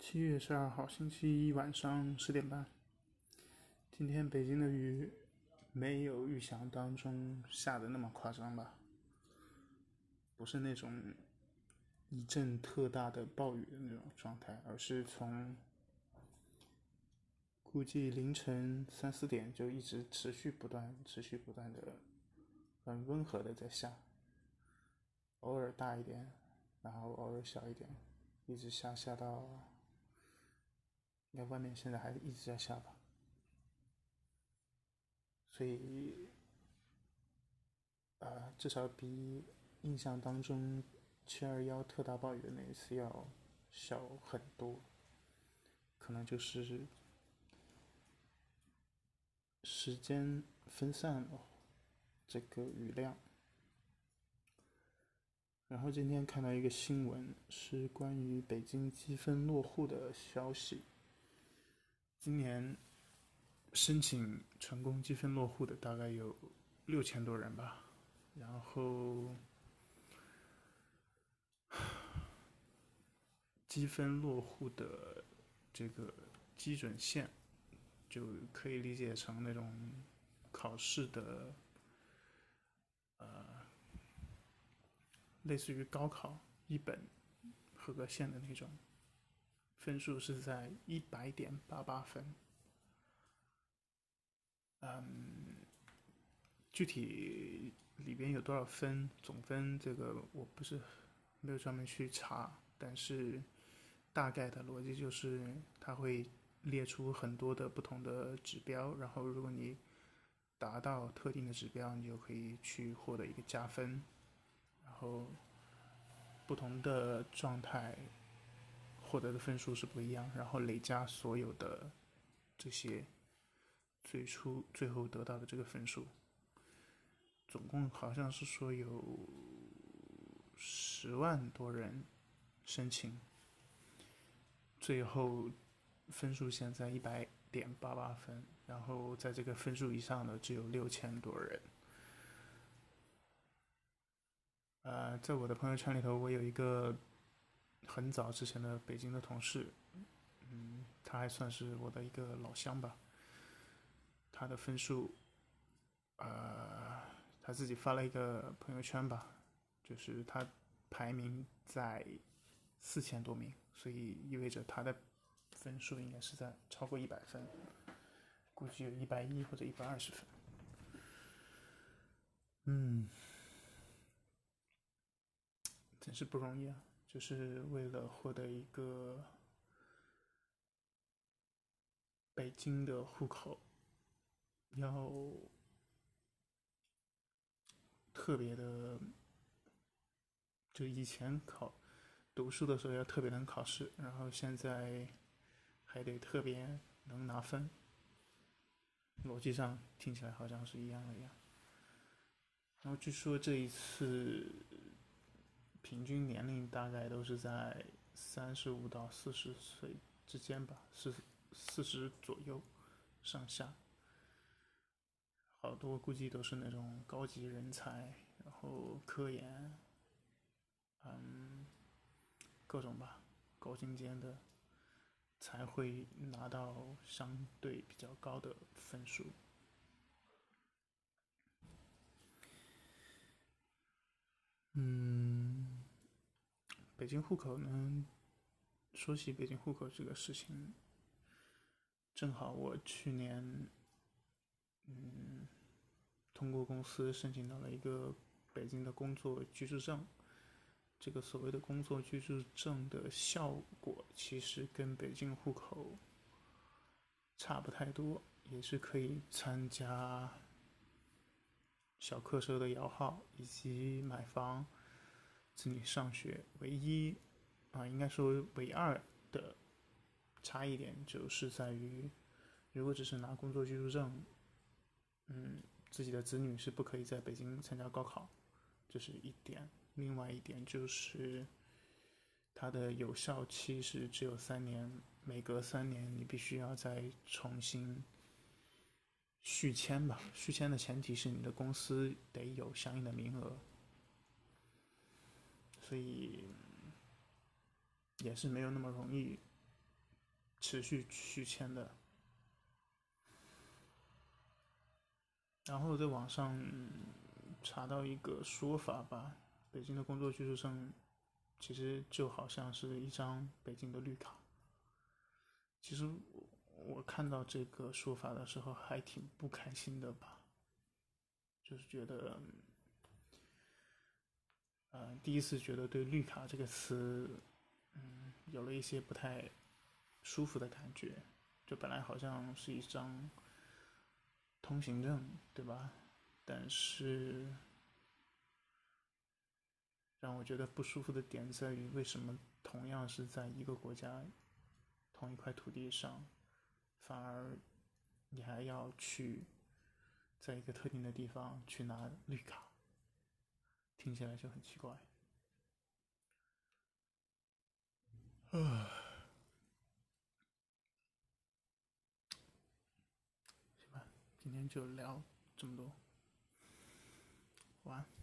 七月十二号，星期一晚上十点半。今天北京的雨没有预想当中下的那么夸张吧？不是那种一阵特大的暴雨的那种状态，而是从估计凌晨三四点就一直持续不断、持续不断的很温和的在下，偶尔大一点，然后偶尔小一点，一直下下到。应该外面现在还一直在下吧，所以，啊，至少比印象当中七二幺特大暴雨的那一次要小很多，可能就是时间分散了这个雨量。然后今天看到一个新闻，是关于北京积分落户的消息。今年申请成功积分落户的大概有六千多人吧，然后积分落户的这个基准线就可以理解成那种考试的，呃，类似于高考一本合格线的那种。分数是在一百点八八分，嗯，具体里边有多少分总分，这个我不是没有专门去查，但是大概的逻辑就是，它会列出很多的不同的指标，然后如果你达到特定的指标，你就可以去获得一个加分，然后不同的状态。获得的分数是不一样，然后累加所有的这些最初最后得到的这个分数，总共好像是说有十万多人申请，最后分数线在一百点八八分，然后在这个分数以上的只有六千多人。呃，在我的朋友圈里头，我有一个。很早之前的北京的同事，嗯，他还算是我的一个老乡吧。他的分数，呃，他自己发了一个朋友圈吧，就是他排名在四千多名，所以意味着他的分数应该是在超过一百分，估计有一百一或者一百二十分。嗯，真是不容易啊。就是为了获得一个北京的户口，要特别的，就以前考读书的时候要特别能考试，然后现在还得特别能拿分，逻辑上听起来好像是一样的样。然后据说这一次。平均年龄大概都是在三十五到四十岁之间吧，四四十左右上下。好多估计都是那种高级人才，然后科研，嗯，各种吧，高精尖的才会拿到相对比较高的分数。北京户口呢？说起北京户口这个事情，正好我去年，嗯，通过公司申请到了一个北京的工作居住证。这个所谓的工作居住证的效果，其实跟北京户口差不太多，也是可以参加小客车的摇号以及买房。子女上学，唯一啊，应该说唯二的差异点就是在于，如果只是拿工作居住证，嗯，自己的子女是不可以在北京参加高考，这是一点。另外一点就是，它的有效期是只有三年，每隔三年你必须要再重新续签吧。续签的前提是你的公司得有相应的名额。所以也是没有那么容易持续续签的。然后在网上查到一个说法吧，北京的工作居住证其实就好像是一张北京的绿卡。其实我看到这个说法的时候还挺不开心的吧，就是觉得，第一次觉得对“绿卡”这个词，嗯，有了一些不太舒服的感觉，就本来好像是一张。通行证，对吧？但是让我觉得不舒服的点在于，为什么同样是在一个国家、同一块土地上，反而你还要去在一个特定的地方去拿绿卡？听起来就很奇怪。啊。今天就聊这么多，晚安。